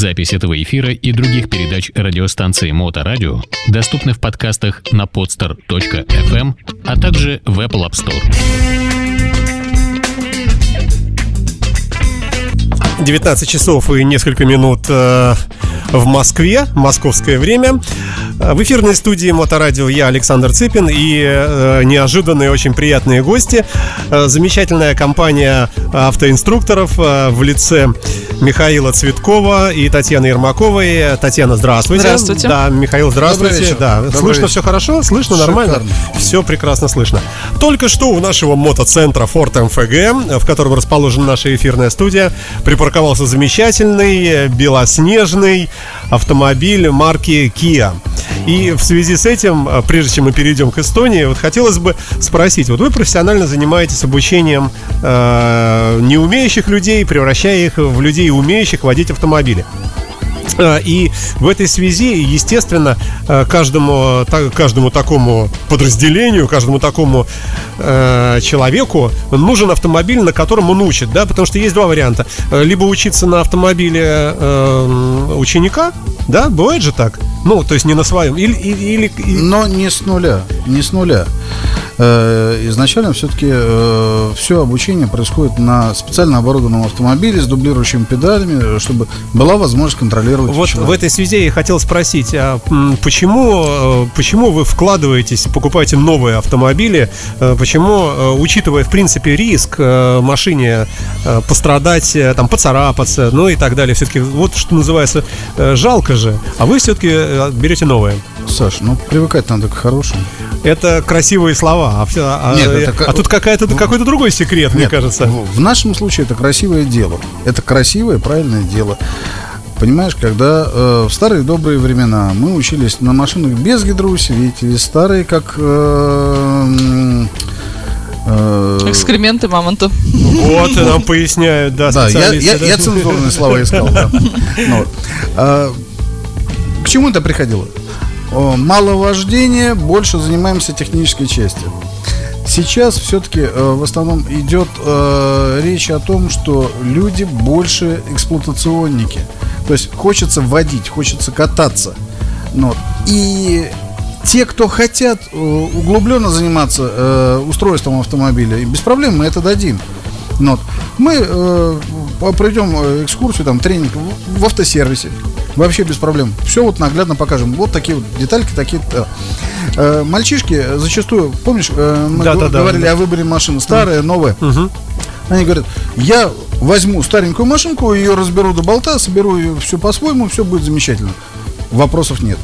Запись этого эфира и других передач радиостанции Моторадио доступны в подкастах на podster.fm, а также в Apple App Store. 19 часов и несколько минут э, в Москве, московское время. Э, в эфирной студии Моторадио я, Александр Цыпин, и э, неожиданные, очень приятные гости. Э, замечательная компания автоинструкторов э, в лице Михаила Цветкова и Татьяны Ермаковой. Татьяна, здравствуйте. Здравствуйте. Да, Михаил, здравствуйте. Добрый вечер. Да, Добрый слышно вечер. все хорошо? Слышно Шикарно. нормально? Все прекрасно слышно. Только что у нашего мотоцентра Ford MFG, в котором расположена наша эфирная студия, припарковался замечательный э, белоснежный автомобиль марки Kia. И в связи с этим, э, прежде чем мы перейдем к Эстонии, вот хотелось бы спросить, вот вы профессионально занимаетесь обучением э, неумеющих людей, превращая их в людей, умеющих водить автомобили. А, И в этой связи, естественно, э, каждому, каждому такому подразделению, каждому такому э, человеку нужен автомобиль, на котором он учит, да, потому что есть два варианта. Э, Либо учиться на автомобиле э, ученика, да, бывает же так, ну, то есть не на своем, или, или, или- Но не с нуля, не с нуля. Э, Изначально все-таки все обучение происходит на специально оборудованном автомобиле с дублирующими педалями, чтобы была возможность контролировать Вот человека. в этой связи я хотел спросить, а почему, э, почему вы вкладываетесь, покупаете новые автомобили, э, почему, э, учитывая, в принципе, риск э, машине э, пострадать, э, там, поцарапаться, ну и так далее, все-таки, вот что называется, э, жалко же, а вы все-таки берете новые. Саш, ну привыкать надо к хорошему. Это красивые слова, а, всё- а- Нет, это ка- а тут какая-то, какой-то другой секрет, мне Нет, кажется. В, в нашем случае это красивое дело. Это красивое, правильное дело. Понимаешь, когда э, в старые добрые времена мы учились на машинах без гидроусилителей, старые как э, э, Экскременты мамонта. Вот, нам поясняют, да, Да, я, я, да. я цензурные слова искал. да. Чему это приходило? Мало вождения, больше занимаемся технической частью. Сейчас все-таки в основном идет э, речь о том, что люди больше эксплуатационники. То есть хочется водить, хочется кататься. Вот. и те, кто хотят э, углубленно заниматься э, устройством автомобиля, без проблем мы это дадим. Вот. Мы э, пройдем э, экскурсию, там, тренинг в, автосервисе. Вообще без проблем. Все вот наглядно покажем. Вот такие вот детальки, такие. э. Э, мальчишки зачастую, помнишь, э, мы Да, да, говорили да. о выборе машины, старая, новая. Мгм. Они говорят, я возьму старенькую машинку, ее разберу до болта, соберу ее все по-своему, все будет замечательно. Вопросов нет.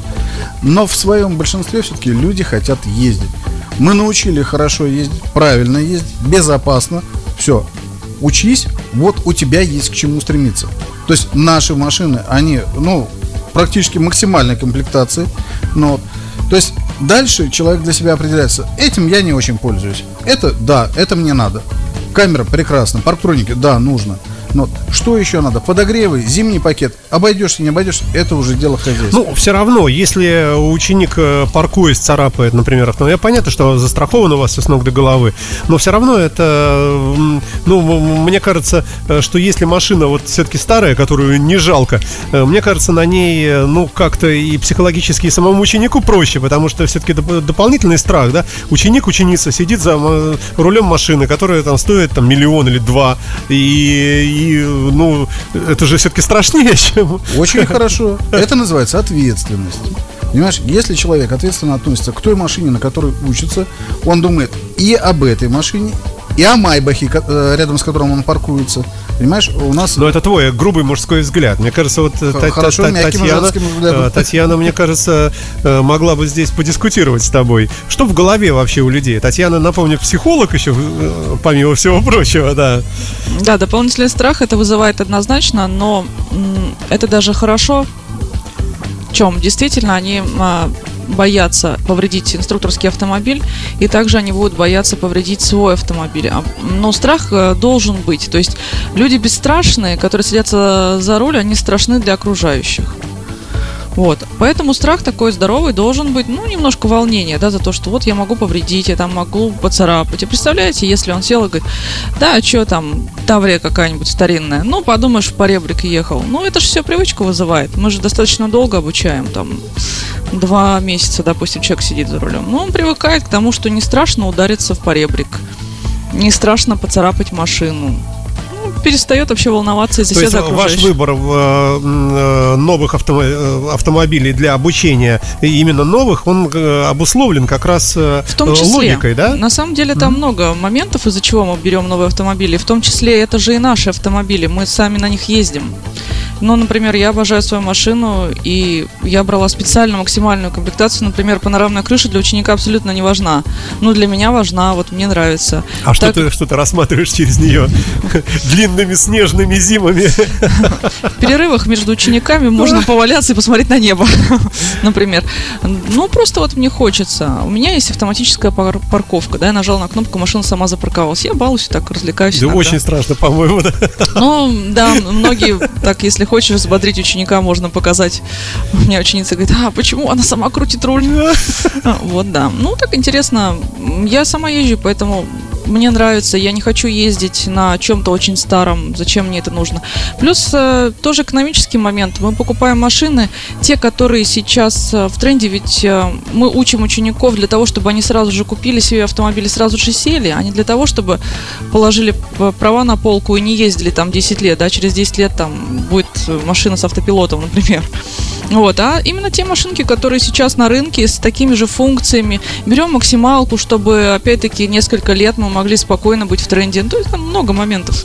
Но в своем большинстве все-таки люди хотят ездить. Мы научили хорошо ездить, правильно ездить, безопасно. Все. Учись, вот у тебя есть к чему стремиться. То есть наши машины, они, ну, практически максимальной комплектации. Но, то есть дальше человек для себя определяется. Этим я не очень пользуюсь. Это, да, это мне надо. Камера прекрасно, парктроники, да, нужно. Но что еще надо? Подогревы, зимний пакет. Обойдешься, не обойдешься, это уже дело хозяйства. Ну, все равно, если ученик, э, паркуясь, царапает, например, автомобиль, понятно, что застраховано у вас все с ног до головы, но все равно это, ну, мне кажется, э, что если машина вот все-таки старая, которую не жалко, э, мне кажется, на ней, э, ну, как-то и психологически и самому ученику проще, потому что все-таки дополнительный страх, да, ученик, ученица сидит за рулем машины, которая там стоит там миллион или два, и, и, ну, это же все-таки страшнее, чем... Очень хорошо. Это называется ответственность. Понимаешь, если человек ответственно относится к той машине, на которой учится, он думает и об этой машине, и о Майбахе, э, рядом с которым он паркуется. Понимаешь, у нас... Но это твой грубый мужской взгляд. Мне кажется, вот э, Та- хорошо, Та- мягким Татьяна, э, Татьяна, мне кажется, э, могла бы здесь подискутировать с тобой. Что в голове вообще у людей? Татьяна, напомню, психолог еще, помимо всего прочего, да. Да, дополнительный страх это вызывает однозначно, но это даже хорошо. В чем? Действительно, они а, боятся повредить инструкторский автомобиль, и также они будут бояться повредить свой автомобиль. А, Но страх э, должен быть. То есть люди бесстрашные, которые садятся за руль, они страшны для окружающих. Вот. Поэтому страх такой здоровый должен быть, ну, немножко волнения, да, за то, что вот я могу повредить, я там могу поцарапать. И представляете, если он сел и говорит, да, а что там, Таврия какая-нибудь старинная, ну, подумаешь, в поребрик ехал. Ну, это же все привычку вызывает. Мы же достаточно долго обучаем, там, два месяца, допустим, человек сидит за рулем. Ну, он привыкает к тому, что не страшно удариться в поребрик, не страшно поцарапать машину перестает вообще волноваться из-за себя ваш выбор в, э, новых э, автомобилей для обучения, именно новых, он э, обусловлен как раз в том числе, логикой, да? На самом деле там mm-hmm. много моментов, из-за чего мы берем новые автомобили. В том числе это же и наши автомобили, мы сами на них ездим. Ну, например, я обожаю свою машину, и я брала специально максимальную комплектацию. Например, панорамная крыша для ученика абсолютно не важна. Ну, для меня важна, вот мне нравится. А так... что, ты, что ты рассматриваешь через нее? Длинными снежными зимами? В перерывах между учениками можно поваляться и посмотреть на небо, например. Ну, просто вот мне хочется. У меня есть автоматическая пар- парковка, да, я нажал на кнопку, машина сама запарковалась. Я балуюсь, так развлекаюсь. Да очень страшно, по-моему, да. Ну, да, многие так, если хочешь взбодрить ученика, можно показать. У меня ученица говорит, а почему она сама крутит руль? Вот, да. Ну, так интересно. Я сама езжу, поэтому мне нравится, я не хочу ездить на чем-то очень старом, зачем мне это нужно. Плюс э, тоже экономический момент. Мы покупаем машины, те, которые сейчас э, в тренде, ведь э, мы учим учеников для того, чтобы они сразу же купили себе автомобиль, сразу же сели, а не для того, чтобы положили права на полку и не ездили там 10 лет, да, через 10 лет там будет машина с автопилотом, например. Вот, а именно те машинки, которые сейчас на рынке с такими же функциями. Берем максималку, чтобы, опять-таки, несколько лет мы могли спокойно быть в тренде. Ну, то есть там много моментов.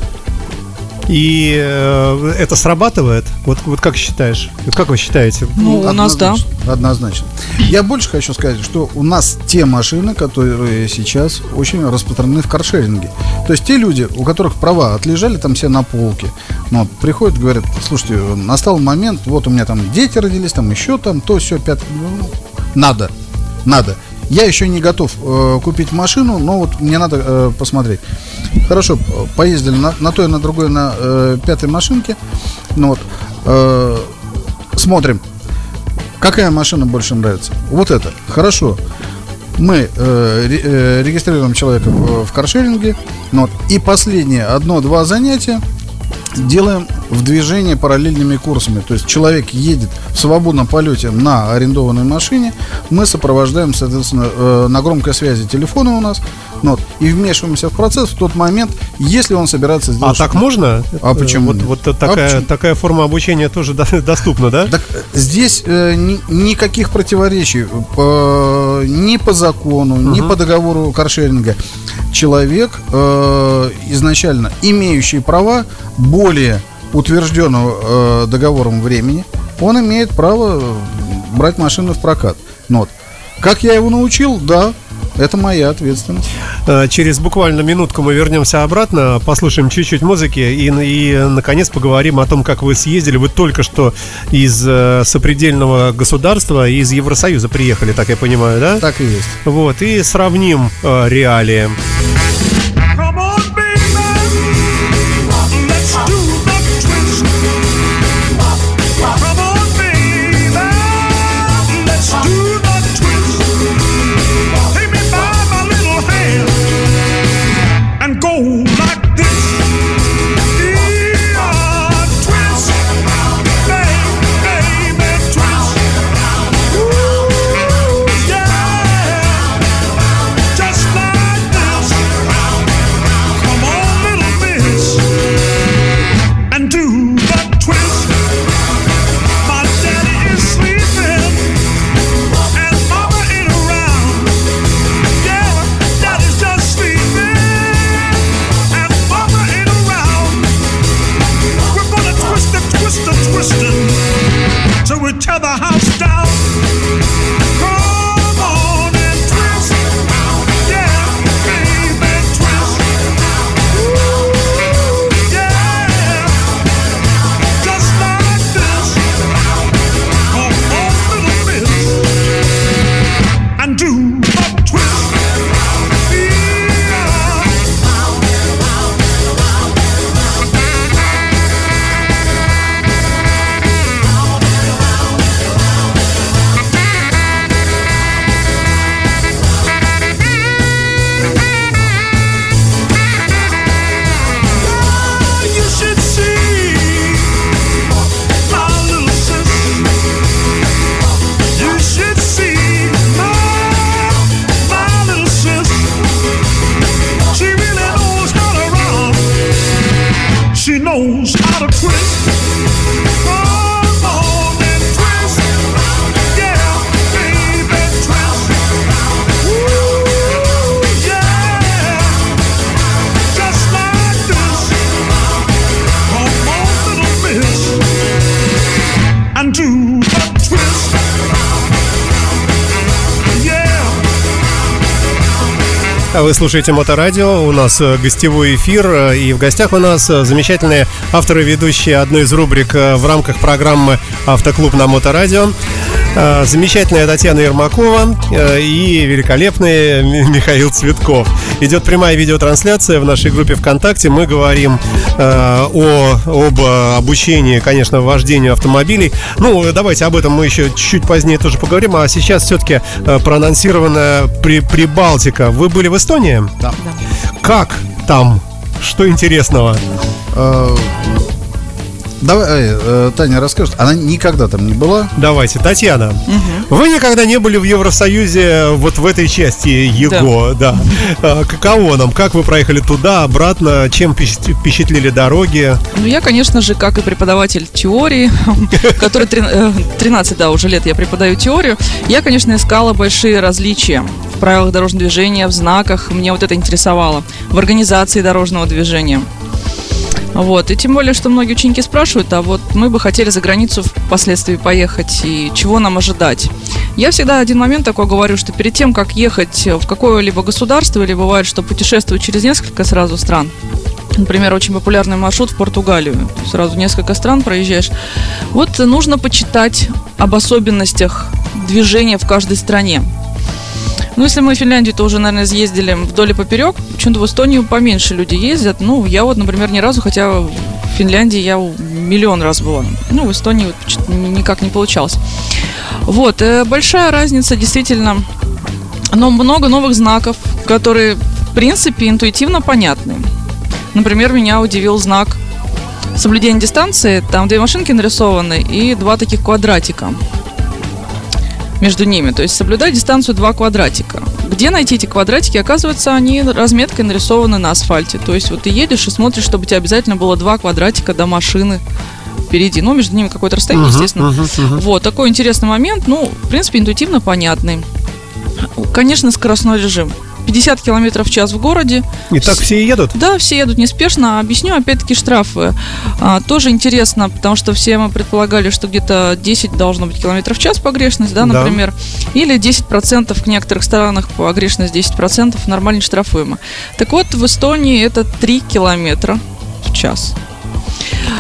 И э, это срабатывает? Вот, вот как считаешь? Вот как вы считаете? Ну, у нас да. Однозначно. Я больше хочу сказать, что у нас те машины, которые сейчас очень распространены в каршеринге. То есть те люди, у которых права отлежали там все на полке, ну, приходят, говорят, слушайте, настал момент, вот у меня там дети родились, там еще там, то, все, пятое, ну, надо, надо. Я еще не готов э, купить машину, но вот мне надо э, посмотреть. Хорошо, поездили на, на той, на другой, на э, пятой машинке. Ну вот, э, смотрим, какая машина больше нравится. Вот это, хорошо. Мы э, э, регистрируем человека в, в каршеринге. Ну, вот, и последнее одно-два занятия делаем в движении параллельными курсами. То есть человек едет в свободном полете на арендованной машине, мы сопровождаем, соответственно, э, на громкой связи телефона у нас, ну, вот, и вмешиваемся в процесс в тот момент, если он собирается сделать. А так можно? А почему? Вот, вот такая, а такая форма обучения тоже доступна, да? Так, здесь э, ни, никаких противоречий э, ни по закону, угу. ни по договору каршеринга. Человек э, изначально имеющий права более утвержденного э, договором времени, он имеет право брать машину в прокат. Но вот. Как я его научил, да, это моя ответственность. Э, через буквально минутку мы вернемся обратно, послушаем чуть-чуть музыки и, и наконец поговорим о том, как вы съездили. Вы только что из э, сопредельного государства, из Евросоюза приехали, так я понимаю, да? Так и есть. Вот, и сравним э, реалии. Вы слушаете Моторадио, у нас э, гостевой эфир, э, и в гостях у нас э, замечательные авторы, ведущие одной из рубрик в рамках программы «Автоклуб на Моторадио». Э, Замечательная Татьяна Ермакова э, и великолепный Ми- Михаил Цветков. Идет прямая видеотрансляция в нашей группе ВКонтакте. Мы говорим э, о, об обучении, конечно, вождению автомобилей. Ну, давайте об этом мы еще чуть позднее тоже поговорим. А сейчас все-таки проанонсирована при, Прибалтика. Вы были в Эстонии? Да. Как там? Что интересного? Э, Давай, э, Таня расскажет. Она никогда там не была. Давайте, Татьяна. Вы никогда не были в Евросоюзе вот в этой части ЕГО, да. А, Каково нам? Как вы проехали туда, обратно? Чем впечат- впечатлили дороги? Ну, я, конечно же, как и преподаватель теории, который трин- э, 13, да, уже лет я преподаю теорию, я, конечно, искала большие различия в правилах дорожного движения, в знаках. Мне вот это интересовало. В организации дорожного движения. Вот, и тем более, что многие ученики спрашивают, а вот мы бы хотели за границу впоследствии поехать, и чего нам ожидать? Я всегда один момент такой говорю, что перед тем, как ехать в какое-либо государство, или бывает, что путешествовать через несколько сразу стран, Например, очень популярный маршрут в Португалию. Сразу несколько стран проезжаешь. Вот нужно почитать об особенностях движения в каждой стране. Ну, если мы в Финляндию, то уже, наверное, съездили вдоль и поперек. Почему-то в Эстонию поменьше люди ездят. Ну, я вот, например, ни разу, хотя в Финляндии я миллион раз была. Ну, в Эстонии вот никак не получалось. Вот, э, большая разница действительно. Но много новых знаков, которые, в принципе, интуитивно понятны. Например, меня удивил знак соблюдения дистанции. Там две машинки нарисованы и два таких квадратика между ними. То есть соблюдать дистанцию два квадратика. Где найти эти квадратики? Оказывается, они разметкой нарисованы на асфальте. То есть вот ты едешь и смотришь, чтобы у тебя обязательно было два квадратика до машины впереди. Ну, между ними какое-то расстояние, естественно. Вот, такой интересный момент. Ну, в принципе, интуитивно понятный. Конечно, скоростной режим. 50 километров в час в городе. И так все и едут? Да, все едут неспешно. Объясню, опять-таки, штрафы. А, тоже интересно, потому что все мы предполагали, что где-то 10 должно быть километров в час погрешность, да, Да. например. Или 10% в некоторых странах погрешность 10% нормально штрафуемо. Так вот, в Эстонии это 3 километра в час.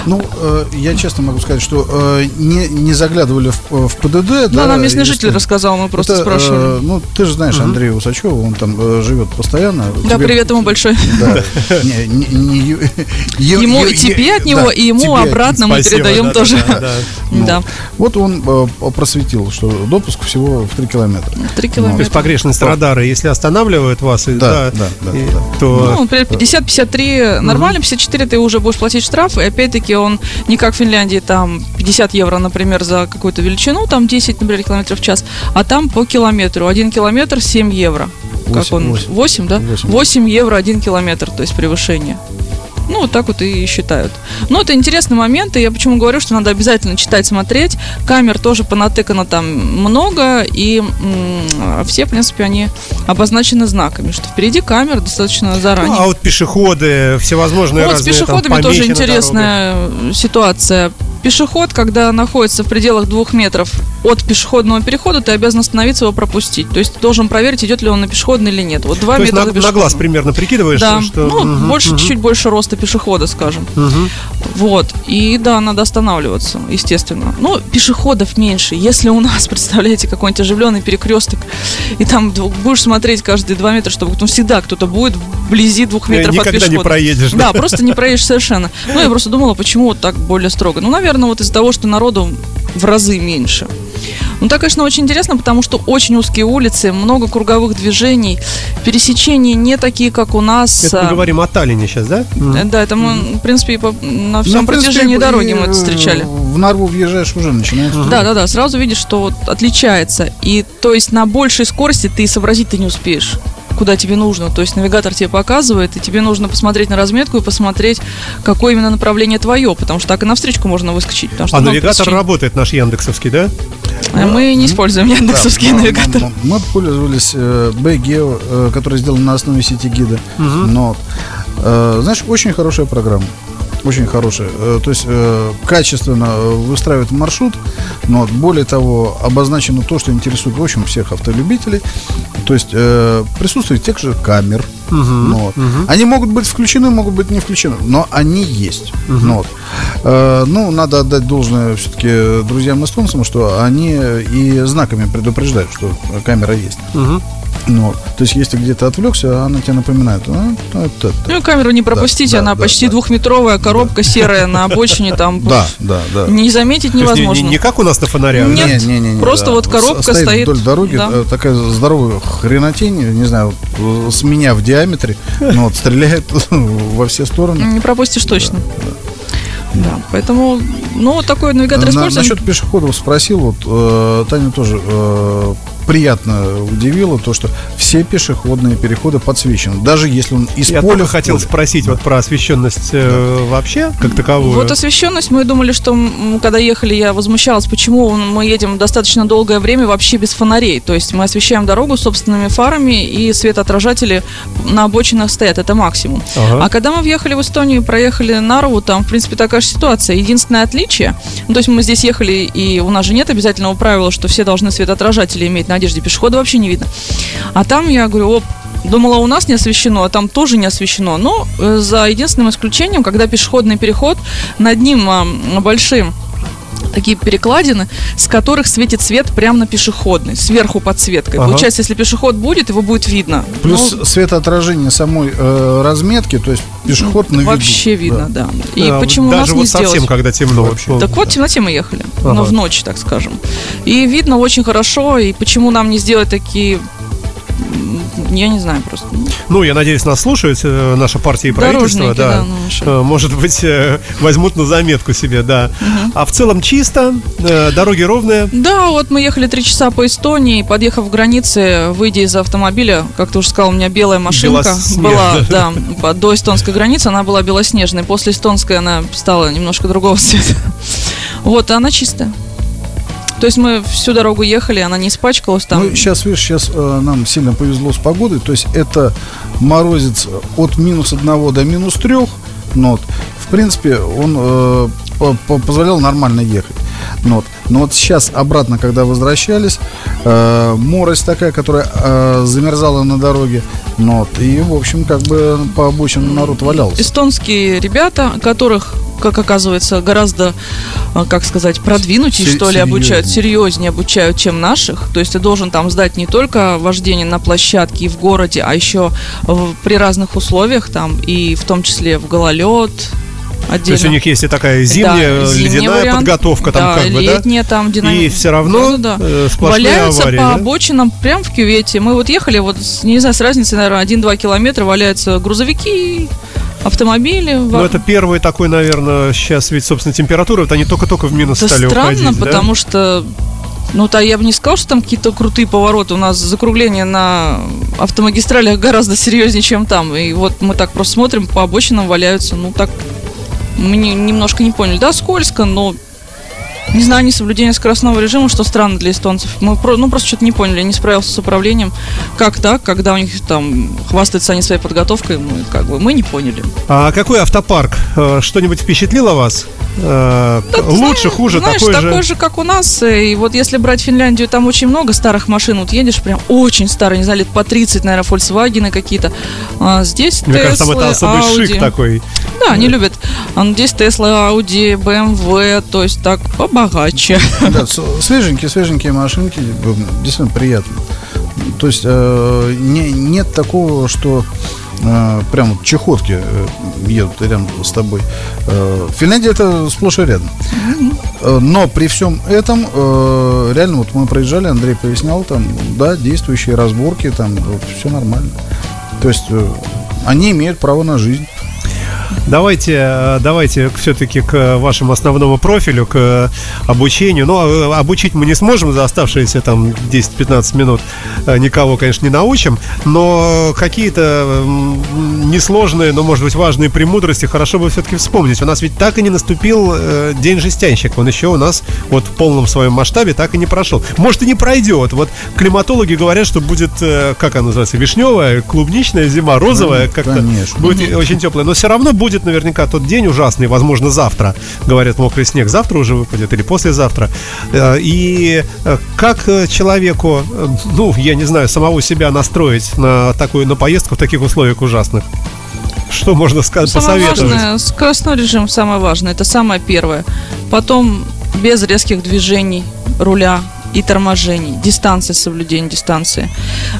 Ну, э, я честно могу сказать, что э, не, не заглядывали в, в ПДД. Да, нам местный если- житель рассказал, мы просто Это, спрашивали. э, ну, ты же знаешь Андрея Усачева, он там э, живет постоянно. да, Тебе- привет ему большой. Да. Не, не- не ю- Ему и тебе от него, да, и ему обратно мы Спасибо, передаем да, тоже. да, да, да. Ну, Да, Вот он э, просветил, что допуск всего в 3 километра. 3 То есть километра. погрешность радара, если останавливают вас, и- Да, да, да, и- да. то... Ну, например, 50-53 нормально, 54 ты уже будешь платить штраф, и опять-таки он не как в Финляндии, там 50 евро, например, за какую-то величину, там 10, например, километров в час, а там по километру. Один километр 7 евро. Как Восемь, он? восемь. 8, да? Восемь. 8 евро один километр, то есть превышение. Ну, вот так вот и считают. Но это интересный момент, и я почему говорю, что надо обязательно читать, смотреть. Камер тоже понатыкано там много, и м, все, в принципе, они обозначены знаками, что впереди камер достаточно заранее. Ну, а вот пешеходы, всевозможные Вот с разные там пешеходами тоже помехи на интересная э, ситуация. Пешеход, когда находится в пределах двух метрах от пешеходного перехода, ты обязан остановиться его пропустить. То есть ты должен проверить, идет ли он на пешеходный или нет. Вот два То есть метра на, на глаз примерно прикидываешь, Да, что... ну, Мгм, больше, мгм, чуть-чуть больше роста пешехода, скажем. мгм. Вот. И да, надо останавливаться, естественно. Ну, пешеходов меньше. Если у нас, представляете, какой-нибудь оживленный перекресток, и там будешь смотреть каждые два метра, чтобы ну, всегда кто-то будет вблизи двух метров от Никогда не пешехода. проедешь. Да, просто не проедешь совершенно. Ну, я просто думала, почему вот так более строго. Ну, наверное, вот из-за того, что народу в разы меньше. Ну, так, конечно, очень интересно, потому что очень узкие улицы, много круговых движений, пересечения не такие, как у нас. Это мы а, говорим о Таллине сейчас, да? Э, Да, это мы, в принципе, на Ну, всем принципе, протяжении и- дороги мы это встречали. В Нарву въезжаешь, уже начинаешь. Да, да, да, сразу видишь, что вот отличается. И то есть на большей скорости ты и сообразить ты не успеешь куда тебе нужно. То есть навигатор тебе показывает, и тебе нужно посмотреть на разметку и посмотреть, какое именно направление твое, потому что так и на встречку можно выскочить. потому что А навигатор пересечений. работает наш Яндексовский, да? А Мы не используем Да, яндексовский м- навигатор. м- Мы пользовались э, BGeo, э, который сделан на основе сети гида. Но, э, знаешь, очень хорошая программа. Очень хорошая. Э, То есть э, качественно выстраивает маршрут, но более того, обозначено то, что интересует, в общем, всех автолюбителей. То есть э, присутствие тех же камер. Ну вот. Они могут быть включены, могут быть не включены, но они есть. Ну вот. Ну, надо отдать должное все-таки друзьям эстонцам, что они и знаками предупреждают, что камера есть. Ну, вот. то есть, если где-то отвлекся, она тебе напоминает. «А, это, это». Ну, камеру не пропустите, да, она да, почти да. двухметровая коробка серая на обочине, там Да, да, да. не заметить невозможно. Не, как у нас на фонарях. Нет, Не, не, не, не, просто вот коробка Стоит вдоль дороги, э, такая здоровая хренотень, не знаю, с меня в диаметре, но вот стреляет во все стороны. Не пропустишь точно. Да, поэтому, ну, вот такой навигатор На- используем. насчет пешеходов спросил, вот э, Таня тоже э, приятно удивила то, что все пешеходные переходы подсвечены, даже если он из Я поля в хотел поле. спросить вот про освещенность э, вообще, как таковую. Вот освещенность, мы думали, что когда ехали, я возмущалась, почему мы едем достаточно долгое время вообще без фонарей. То есть мы освещаем дорогу собственными фарами, и светоотражатели на обочинах стоят, это максимум. Ага. А когда мы въехали в Эстонию и проехали Нарву, там, в принципе, такая же ситуация. Единственное отличие, ну, то есть мы здесь ехали, и у нас же нет обязательного правила, что все должны светоотражатели иметь на одежде, пешехода вообще не видно. А там я говорю, оп, Думала, у нас не освещено, а там тоже не освещено. Но э, за единственным исключением, когда пешеходный переход, над ним а, большим такие перекладины, с которых светит свет прямо на пешеходный, сверху подсветкой. Ага. Получается, если пешеход будет, его будет видно. Плюс Ну, светоотражение самой э, разметки, то есть пешеход на виду. вообще видно, да. И А, почему у нас Даже не вот сделать? совсем, когда темно. Вообще. Так вот, в темноте мы ехали. Ага. Но в ночь, так скажем. И видно очень хорошо. И почему нам не сделать такие... Я не знаю просто. Ну, я надеюсь, нас слушают э, наша партия и правительство. Да. да, ну, что. Э, Может быть, э, возьмут на заметку себе, да. А в целом чисто, э, дороги ровные. Да, вот мы ехали три часа по Эстонии, подъехав к границе, выйдя из автомобиля, как ты уже сказал, у меня белая машинка была, да, по- до эстонской границы она была белоснежной, после эстонской она стала немножко другого цвета. Вот, она чистая. То есть мы всю дорогу ехали, она не испачкалась там. Ну, сейчас, видишь, сейчас нам сильно повезло с погодой. То есть это морозец от минус 1 до минус 3. Но в принципе, он э, позволял нормально ехать. Но вот, но вот сейчас обратно, когда возвращались, э, морось такая, которая э, замерзала на дороге. Но вот, и, в общем, как бы по обочинам народ валялся. эстонские ребята, которых, как оказывается, гораздо, а, как сказать, продвинутее, что ли, обучают, серьезнее. серьезнее обучают, чем наших. То есть ты должен там сдать не только вождение на площадке и в городе, а еще в- при разных условиях там, и в том числе в гололед, То есть у отдельно. них есть и такая зимняя, Да, ледяная вариант. подготовка там да, как бы, да? летняя там динам- И все равно Да-да-да. э, сплошные Валяются аварии, по да? обочинам прям в кювете. Мы вот ехали, вот, не знаю, с разницей, наверное, 1-2 километра валяются грузовики, автомобили. Ну, это первый такой, наверное, сейчас ведь, собственно, температура, вот они только-только в минус Это стали странно, уходить, да? потому что ну, то я бы не сказал, что там какие-то крутые повороты. У нас закругление на автомагистралях гораздо серьезнее, чем там. И вот мы так просто смотрим, по обочинам валяются. Ну, так мы не- немножко не поняли. Да, скользко, но не знаю, несоблюдение скоростного режима, что странно для эстонцев. Мы про- ну, просто что-то не поняли, не справился с управлением. Как так, когда у них там хвастаются они своей подготовкой, мы как бы мы не поняли. А какой автопарк? Э, Что-нибудь впечатлило вас? Э, Да, Лучше, знаешь, хуже, знаешь, такой, такой же? же, как у нас. И вот если брать Финляндию, там очень много старых машин. Вот едешь прям очень старые, не знаю, лет по 30, наверное, Volkswagen какие-то. А здесь Мне кажется, там это особый Audi. шик такой. Да, они любят. А здесь Тесла, Audi, BMW, то есть так побогаче. Да, свеженькие, свеженькие машинки, э, действительно приятно. То есть э, не- нет такого, что э, прям вот чехотки э, едут рядом с тобой. Э, Финляндия это сплошь и рядом. Э, Но при всем этом, э, реально, вот мы проезжали, Андрей пояснял, там, да, действующие разборки, там, все нормально. То есть э, они имеют право на жизнь. Давайте, э, давайте все-таки к вашему основному профилю, к обучению. Ну, э, обучить мы не сможем за оставшиеся там 10-15 минут. Э, Никого, конечно, не научим. Но какие-то несложные, но, может быть, важные премудрости хорошо бы все-таки вспомнить. У нас ведь так и не наступил День жестянщика. Он еще у нас вот в полном своем масштабе так и не прошел. Может, и не пройдет. Вот климатологи говорят, что будет, как она называется, вишневая, клубничная зима, розовая, Ну, как-то будет очень теплая. Но все равно будет будет наверняка тот день ужасный, возможно, завтра, говорят, мокрый снег, завтра уже выпадет или послезавтра. Э, И э, как э, человеку, ну, я не знаю, самого себя настроить на такую, на поездку в таких условиях ужасных? Что можно сказать, Самое посоветовать? важное, скоростной режим самое важное, это самое первое. Потом без резких движений руля и торможений, дистанция, соблюдение дистанции.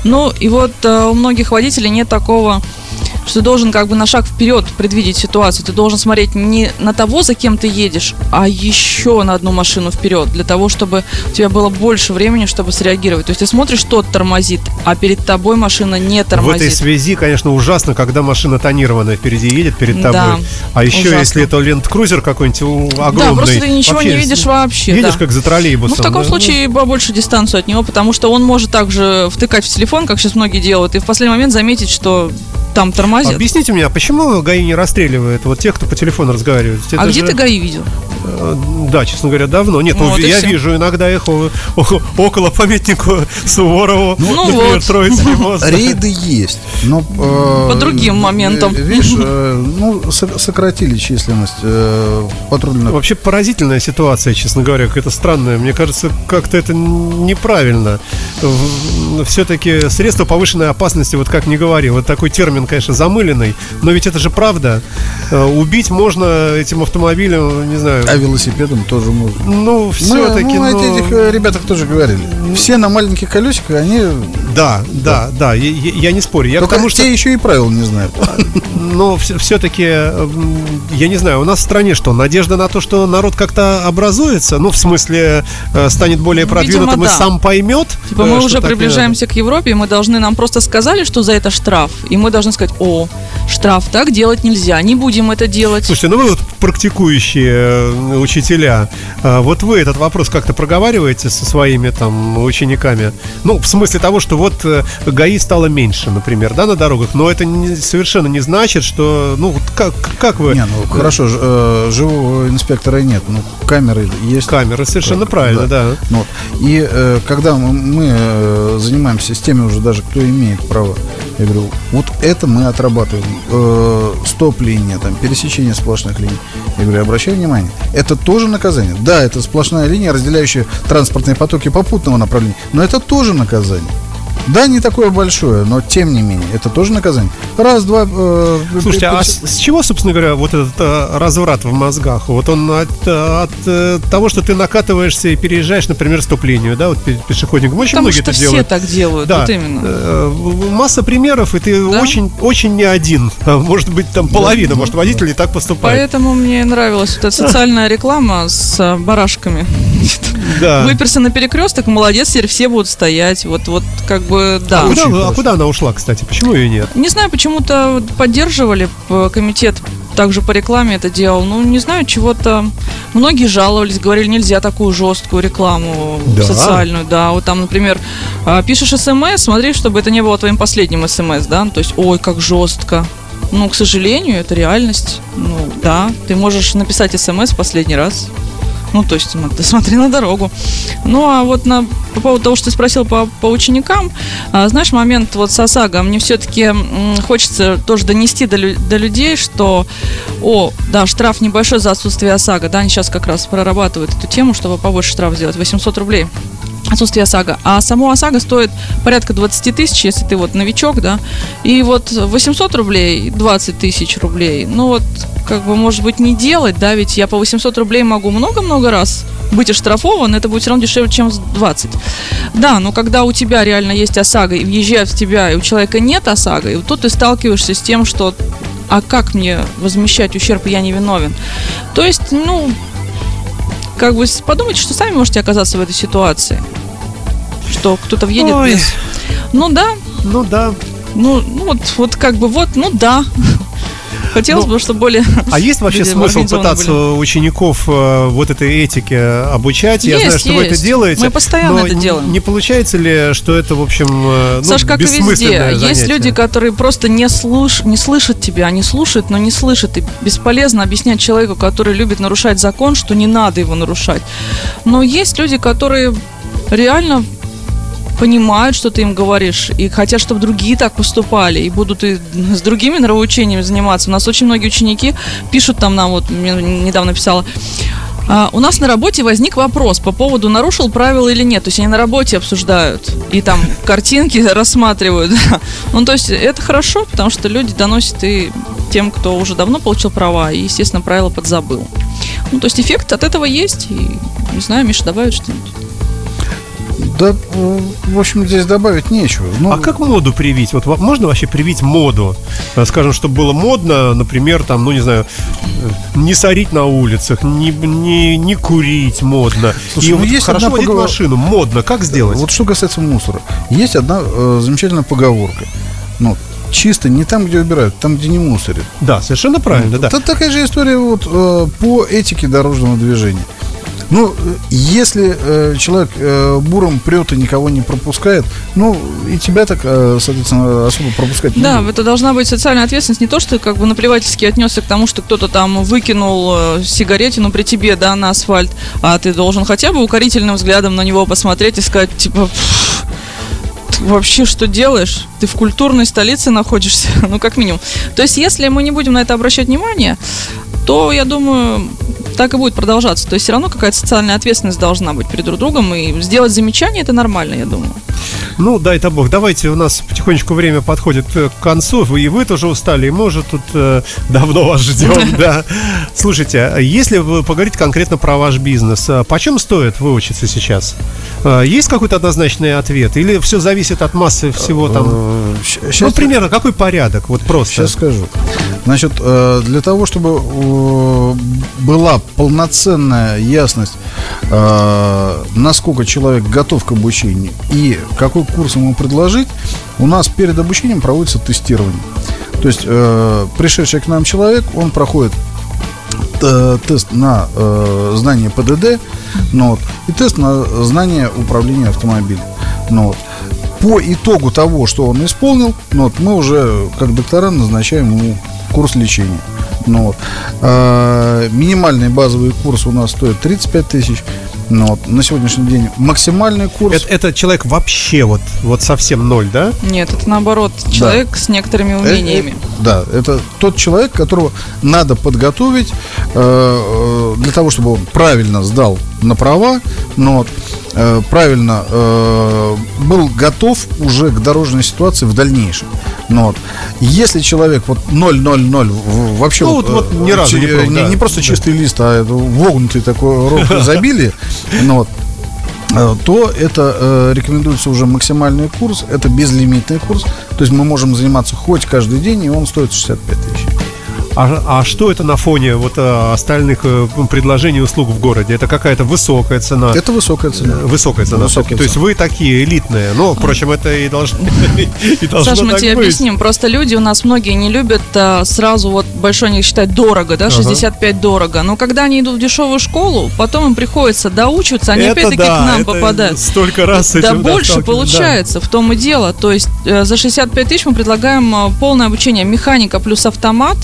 Ну и вот э, у многих водителей нет такого, что ты должен как бы на шаг вперед предвидеть ситуацию. Ты должен смотреть не на того, за кем ты едешь, а еще на одну машину вперед, для того, чтобы у тебя было больше времени, чтобы среагировать. То есть ты смотришь, тот тормозит, а перед тобой машина не В тормозит. этой связи, конечно, ужасно, когда машина тонированная впереди едет перед Да, тобой. а еще, ужасно. если это ленд-крузер какой-нибудь огромный. Да, просто ты ничего вообще не видишь вообще. Едешь да. как за троллейбусом. Ну, в таком да? случае побольше дистанцию от него, потому что он может также втыкать в телефон, как сейчас многие делают, и в последний момент заметить, что там тормозит. Объясните мне, а почему ГАИ не расстреливает вот тех, кто по телефону разговаривает? Это а где же- ты ГАИ видел? Э, Да, честно говоря, давно. Нет, ну, Вот и я вижу иногда их около памятнику Суворову, Ну например, вот. Троицкий мост. Рейды есть, но э, По другим моментам. э, Видишь, э, ну со- сократили численность э, патрульных. Вообще поразительная ситуация, честно говоря, какая-то странная. Мне кажется, как-то это неправильно. Все-таки средства повышенной опасности, вот как не говори, вот такой термин, конечно, замыленный, но ведь это же правда. Убить можно этим автомобилем, не знаю, А велосипедом тоже можно. ну, Мы, все-таки, мы о этих э, ребятах тоже говорили. Все на маленьких колесиках, они Да, да, да, я, я- я не спорю. Я только потому что те еще и правил не знают. Но все-таки, я не знаю, у нас в стране что, надежда на то, что народ как-то образуется? Ну, в смысле, э, станет более Ну, продвинутым видимо, и да. сам поймет? Типа э, мы уже приближаемся к Европе, и мы должны, нам просто сказали, что за это штраф, и мы должны сказать, о, штраф, так делать нельзя, не будем это делать. Слушайте, ну вы вот практикующие э, учителя, э, вот вы этот вопрос как-то проговариваете со своими там учениками? Ну, в смысле того, что вот э, ГАИ стало меньше, например, да, на дорогах, но это не- совершенно не значит, что, ну, вот как, как вы... Не, ну хорошо, ж- э, живого инспектора нет, ну камеры есть. Камеры, совершенно Так, правильно, да. Ну, вот. И э, когда мы, мы, э, занимаемся с теми уже даже, кто имеет право, я говорю, вот это мы отрабатываем. Э, стоп-линия, там, пересечение сплошных линий. Я говорю, обращай внимание, это тоже наказание. Да, это сплошная линия, разделяющая транспортные потоки попутного направления, но это тоже наказание. Да, не такое большое, но тем не менее, это тоже наказание. Раз, два. э, Слушайте, а с с чего, собственно говоря, вот этот э, разврат в мозгах? Вот он от, э, от э, того, что ты накатываешься и переезжаешь, например, стоп-линию, да, вот пе- пешеходником. Очень Потому многие что это все делают. так делают, Да, вот именно. Э, масса примеров, и ты Да? очень, очень не один. Может быть, там половина, может, водителей так поступает. Поэтому мне нравилась вот эта социальная реклама с а, барашками. Да. Выперся на перекресток, молодец, теперь все будут стоять. Вот, вот как бы, да. А куда, Очень а хорошо. куда она ушла, кстати? Почему ее нет? Не знаю, почему-то поддерживали п- комитет также по рекламе это делал. Ну, не знаю, чего-то... Многие жаловались, говорили, нельзя такую жесткую рекламу Да? социальную. Да, вот там, например, а, пишешь смс, смотри, чтобы это не было твоим последним смс, да? Ну, То есть, ой, как жестко. Ну, к сожалению, это реальность. Ну, да, ты можешь написать смс в последний раз. Ну, то есть, смотри на дорогу. Ну, а вот на, по поводу того, что ты спросил по, по ученикам, а, знаешь, момент вот с ОСАГО, мне все-таки хочется тоже донести до, до людей, что, о, да, штраф небольшой за отсутствие ОСАГО, да, они сейчас как раз прорабатывают эту тему, чтобы побольше штраф сделать, 800 рублей отсутствие ОСАГО. А само ОСАГО стоит порядка 20 тысяч, если ты вот новичок, да. И вот 800 рублей, 20 тысяч рублей, ну вот, как бы, может быть, не делать, да, ведь я по 800 рублей могу много-много раз быть оштрафован, это будет все равно дешевле, чем с 20. Да, но когда у тебя реально есть ОСАГО, и въезжают в тебя, и у человека нет ОСАГО, и вот тут ты сталкиваешься с тем, что а как мне возмещать ущерб, я не виновен. То есть, ну, как бы подумайте, что сами можете оказаться в этой ситуации. Что кто-то въедет Ой. без... Ну да, Ну да. ну, ну вот, вот как бы вот, ну да. Хотелось Ну, бы, чтобы более... А есть вообще смысл пытаться были. учеников э, вот этой этике обучать? Я Есть, знаю, что вы это есть. делаете. Мы постоянно но это делаем. Не получается ли, что это, в общем, э, ну, Саш, как и везде, бессмысленное есть занятие? люди, которые просто не, слыш... не слышат тебя, они слушают, но не слышат. И бесполезно объяснять человеку, который любит нарушать закон, что не надо его нарушать. Но есть люди, которые реально понимают, что ты им говоришь, и хотят, чтобы другие так поступали, и будут и с другими нравоучениями заниматься. У нас очень многие ученики пишут там нам, вот мне недавно писала, а, у нас на работе возник вопрос по поводу, нарушил правила или нет. То есть они на работе обсуждают и там картинки рассматривают. Ну, то есть это хорошо, потому что люди доносят и тем, кто уже давно получил права, и, естественно, правила подзабыл. Ну, то есть эффект от этого есть, и, не знаю, Миша добавит что-нибудь. Да, э, в общем, здесь добавить нечего. Ну, А как моду привить? Вот во- можно вообще привить моду? Э, Скажем, чтобы было модно, например, там, ну не знаю, э, не сорить на улицах, не, не, не курить модно. Слушай, И ну вот есть хорошо водить поговор- машину, модно. Как сделать? Вот что касается мусора. Есть одна э, замечательная поговорка. Ну, чисто не там, где убирают, там, где не мусорят. Да, совершенно правильно, да. Это такая же история вот э, по этике дорожного движения. Ну, если э, человек э, буром прет и никого не пропускает, ну, и тебя так, э, соответственно, особо пропускать не Да, будут. это должна быть социальная ответственность. Не то, что как бы наплевательски отнесся к тому, что кто-то там выкинул э, сигаретину при тебе, да, на асфальт, а ты должен хотя бы укорительным взглядом на него посмотреть и сказать, типа, «Пф, ты вообще что делаешь? Ты в культурной столице находишься, ну, как минимум. То есть, если мы не будем на это обращать внимание, то, я думаю, так и будет продолжаться. То есть, все равно какая-то социальная ответственность должна быть перед друг другом, и сделать замечание это нормально, я думаю. Ну, дай-то бог. Давайте, у нас потихонечку время подходит э, к концу. И вы тоже устали, и мы уже тут э, давно вас ждем, да. Слушайте, а если вы поговорить конкретно про ваш бизнес, а почем стоит выучиться сейчас? А, Есть какой-то однозначный ответ? Или все зависит от массы всего там? Э, Ну, примерно, какой порядок? Вот просто. Сейчас скажу. Значит, э, для того, чтобы была полноценная ясность, э, насколько человек готов к обучению и какой курс ему предложить, у нас перед обучением проводится тестирование. То есть э, пришедший к нам человек, он проходит э, тест на знание ПДД, ну, вот, и тест на знание управления автомобилем. Ну, вот. По итогу того, что он исполнил, ну, вот, мы уже как доктора назначаем ему курс лечения. Ну, вот. А, минимальный базовый курс у нас стоит 35 тысяч. Ну, вот. На сегодняшний день максимальный курс Это, это человек вообще вот, вот совсем ноль, да? Нет, это наоборот, человек с некоторыми Э, умениями. э, Да, это тот человек, которого надо подготовить э, э, для того, чтобы он правильно сдал на права, но вот, э, правильно э, был готов уже к дорожной ситуации в дальнейшем. Но вот, если человек вот 0-0-0 в- вообще Ну, вот- вот ни разу не чи- пробовал, да. не просто Да. чистый лист, а вогнутый такой рог изобилия, ну вот, э, то это э, рекомендуется уже максимальный курс, это безлимитный курс, то есть мы можем заниматься хоть каждый день, и он стоит 65 тысяч. А, а что это на фоне вот э, остальных э, предложений и услуг в городе? Это какая-то высокая цена? Это высокая цена. Э, Высокая цена. Высокая всё-таки. То есть цена. вы такие элитные. Ну, впрочем, это и должно, и должно Саш, мы тебе быть. объясним. Просто люди у нас многие не любят сразу вот большой они считают дорого, да, 65 дорого. Но когда они идут в дешевую школу, потом им приходится доучиваться, они опять-таки да, к нам это попадают. Столько раз Да больше получается, в том и дело. То есть за 65 тысяч мы предлагаем полное обучение механика плюс автомат,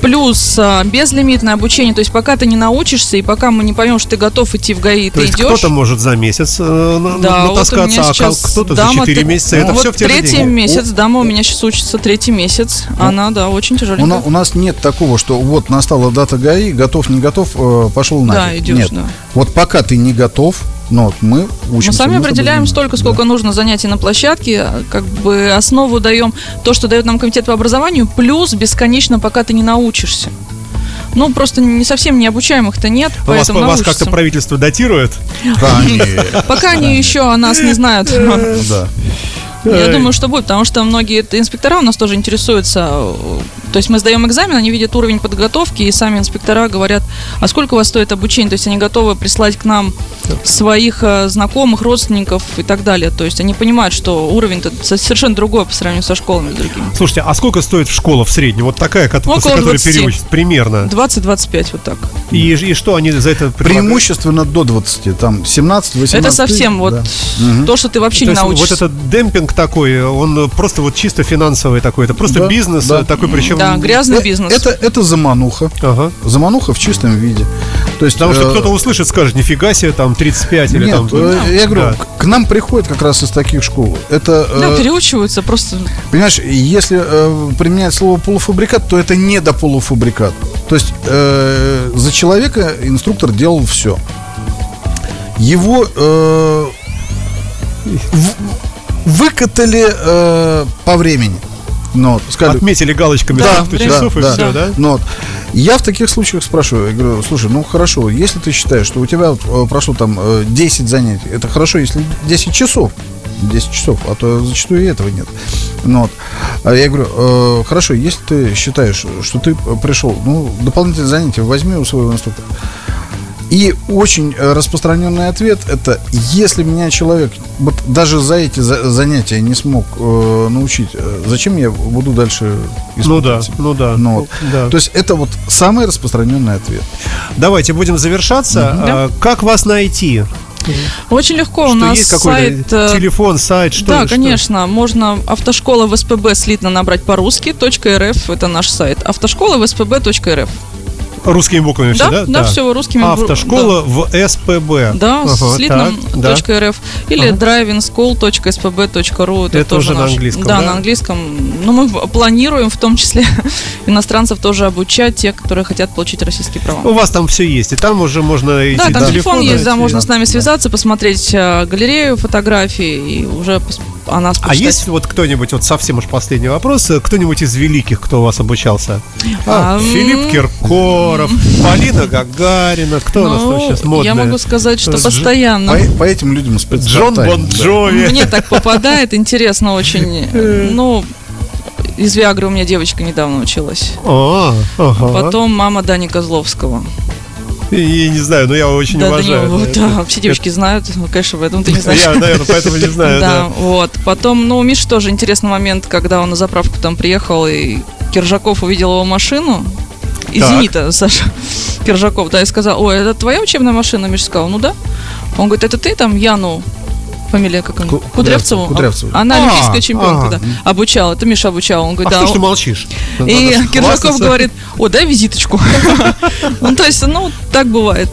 плюс э, безлимитное обучение. То есть пока ты не научишься и пока мы не поймем, что ты готов идти в ГАИ, То ты есть идешь. кто-то может за месяц э, на- Да, вот у натаскаться, меня а кто-то за дама 4 т- месяца. Это вот все в те же третий деньги. месяц, дама у меня сейчас учится третий месяц. Она, да, очень У, тяжеленькая. на- у нас нет такого, что вот настала дата ГАИ, готов, не готов, э, пошел на. Да, идешь, Нет. да. Вот пока ты не готов, но вот мы учимся. Мы сами определяем столько, сколько Да. нужно занятий на площадке, как бы основу даем то, что дает нам комитет по образованию, плюс бесконечно, пока ты не научишься. Ну, просто не совсем необучаемых-то нет, У вас, поэтому вас как-то правительство датирует? Пока они еще о нас не знают. Да. Я думаю, что будет, потому что многие инспектора у нас тоже интересуются. То есть мы сдаем экзамен, они видят уровень подготовки, и сами инспектора говорят, а сколько у вас стоит обучение? То есть они готовы прислать к нам своих э, знакомых, родственников и так далее. То есть они понимают, что уровень-то со- совершенно другой по сравнению со школами другими. Слушайте, а сколько стоит школа в среднем? Вот такая, Около которой 20. переучат примерно. 20-25 вот так. И, и что они за это предлагают? Преимущественно до 20, там 17, 18. Это совсем вот да. то, что ты вообще То не есть научишься. вот этот демпинг такой, он просто вот чисто финансовый такой, это просто Да, бизнес да. такой, причем... Да, грязный Э, бизнес. Это, это замануха. Ага. Замануха в чистом виде. То есть, Потому что э, кто-то услышит, скажет, нифига себе, там 35 или Нет, там... э, я говорю, Да. к- к нам приходят как раз из таких школ. Это, э, Да, переучиваются просто. понимаешь, если э, применять слово полуфабрикат, то это не до полуфабрикат. То есть э, за человека инструктор делал все. Его э, в- выкатали э, по времени. Ну, вот, сказали, Отметили галочками Да, часов и да, все, да? Ну, вот. Я в таких случаях спрашиваю, я говорю, слушай, ну хорошо, если ты считаешь, что у тебя вот, э, прошло там э, 10 занятий, это хорошо, если 10 часов, 10 часов, а то зачастую и этого нет. Ну, вот. А я говорю, э, хорошо, если ты считаешь, что ты пришел, ну, дополнительные занятия возьми у своего инструктора. И очень э, распространенный ответ это если меня человек вот даже за эти за- занятия не смог э, научить, э, зачем я буду дальше Ну да, испытывать? ну да. Ну, вот. да. То есть это вот самый распространенный ответ. Давайте будем завершаться. А, Как вас найти? Очень легко. У Что нас есть какой-то сайт... э, телефон, сайт, что да, ли, что? конечно. Можно автошкола в СПБ слитно набрать по-русски. .рф это наш сайт. Автошкола в СПБ.рф. Русскими буквами все, Да, да? да, все русскими бу- Автошкола в СПБ. Да, Ага, слитно так, да. .рф или drivingschool.spb.ru это, Это тоже уже на наш. английском, Да, да? на английском. Но мы планируем в том числе иностранцев тоже обучать, те, которые хотят получить российские права. У вас там все есть, и там уже можно идти Да, там телефон есть, да, можно с нами связаться, посмотреть э, галерею фотографий и уже о нас А есть вот кто-нибудь, вот совсем уж последний вопрос, э, кто-нибудь из великих, кто у вас обучался? А, Филипп м. Киркоров, Полина Гагарина, кто у нас там Ну, сейчас модный? я могу сказать, что С- постоянно. По, по этим людям Джон. Бон Джови. Мне так попадает, интересно очень. Ну, из Виагры у меня девочка недавно училась. А, ага. Потом мама Дани Козловского. Я не знаю, но я очень Да, уважаю. Данила, это. да, все девочки знают, ну, конечно, поэтому ты не знаешь. Я, наверное, поэтому не знаю, Да, да. вот. Потом, ну, у Миши тоже интересный момент, когда он на заправку там приехал, и Киржаков увидел его машину. Из. «Зенита», Саша Киржаков, да, и сказал, ой, это твоя учебная машина? Миша сказал, ну да. Он говорит, это ты там Яну, фамилия как он? Ку- Кудрявцеву? Кудрявцеву. Она А, олимпийская чемпионка, ага. да. Обучал, это Миша обучал. Он А говорит, что да. ж ты молчишь? И Киржаков говорит, о, дай визиточку. Ну, то есть, ну, так бывает.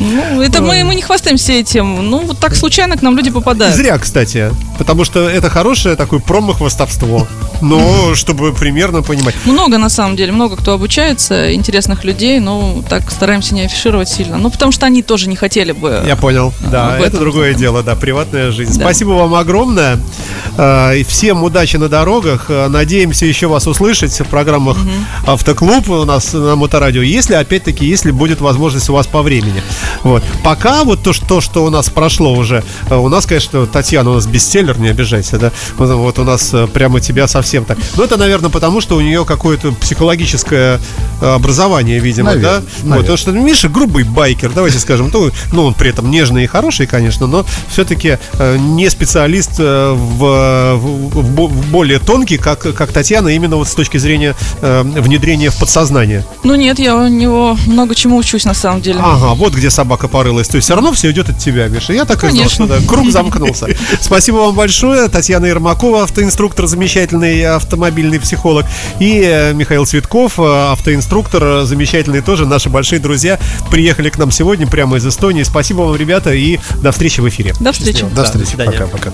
Ну, это мы, мы не хвастаемся этим. Ну, вот так случайно к нам люди попадают. Зря, кстати. Потому что это хорошее такое промо-хвостовство. Но чтобы примерно понимать. Много, на самом деле, много кто обучается, интересных людей, но так стараемся не афишировать сильно. Ну, потому что они тоже не хотели бы. Я понял. Да, это другое дело, да, приватная жизнь. Да. Спасибо вам огромное. Э, и Всем удачи на дорогах. Э, Надеемся еще вас услышать в программах Автоклуб у нас на Моторадио. Если, опять-таки, если будет возможность у вас по времени. Вот. Пока вот то, что, что у нас прошло уже, э, у нас, конечно, Татьяна у нас бестселлер, не обижайся, да. Вот, вот у нас прямо тебя совсем так. Но это, наверное, потому что у нее какое-то психологическое образование, видимо, Наверное, да. Вот, наверное. потому что Миша грубый байкер, давайте скажем. Ну, он при этом нежный и хороший, конечно, но все-таки не специалист э, в, в- в бо- в более тонкий, как, как Татьяна, именно вот с точки зрения э, внедрения в подсознание. Ну, нет, я у него много чему учусь, на самом деле. Ага, вот где собака порылась. То есть все равно все идет от тебя, Миша. Я так и знал, Конечно. что да, круг замкнулся. Спасибо вам большое. Татьяна Ермакова, автоинструктор, замечательный автомобильный психолог. И э, Михаил Цветков, автоинструктор, замечательный тоже. Наши большие друзья приехали к нам сегодня прямо из Эстонии. Спасибо вам, ребята, и до встречи в эфире. До встречи. До Да, до свидания. Пока-пока.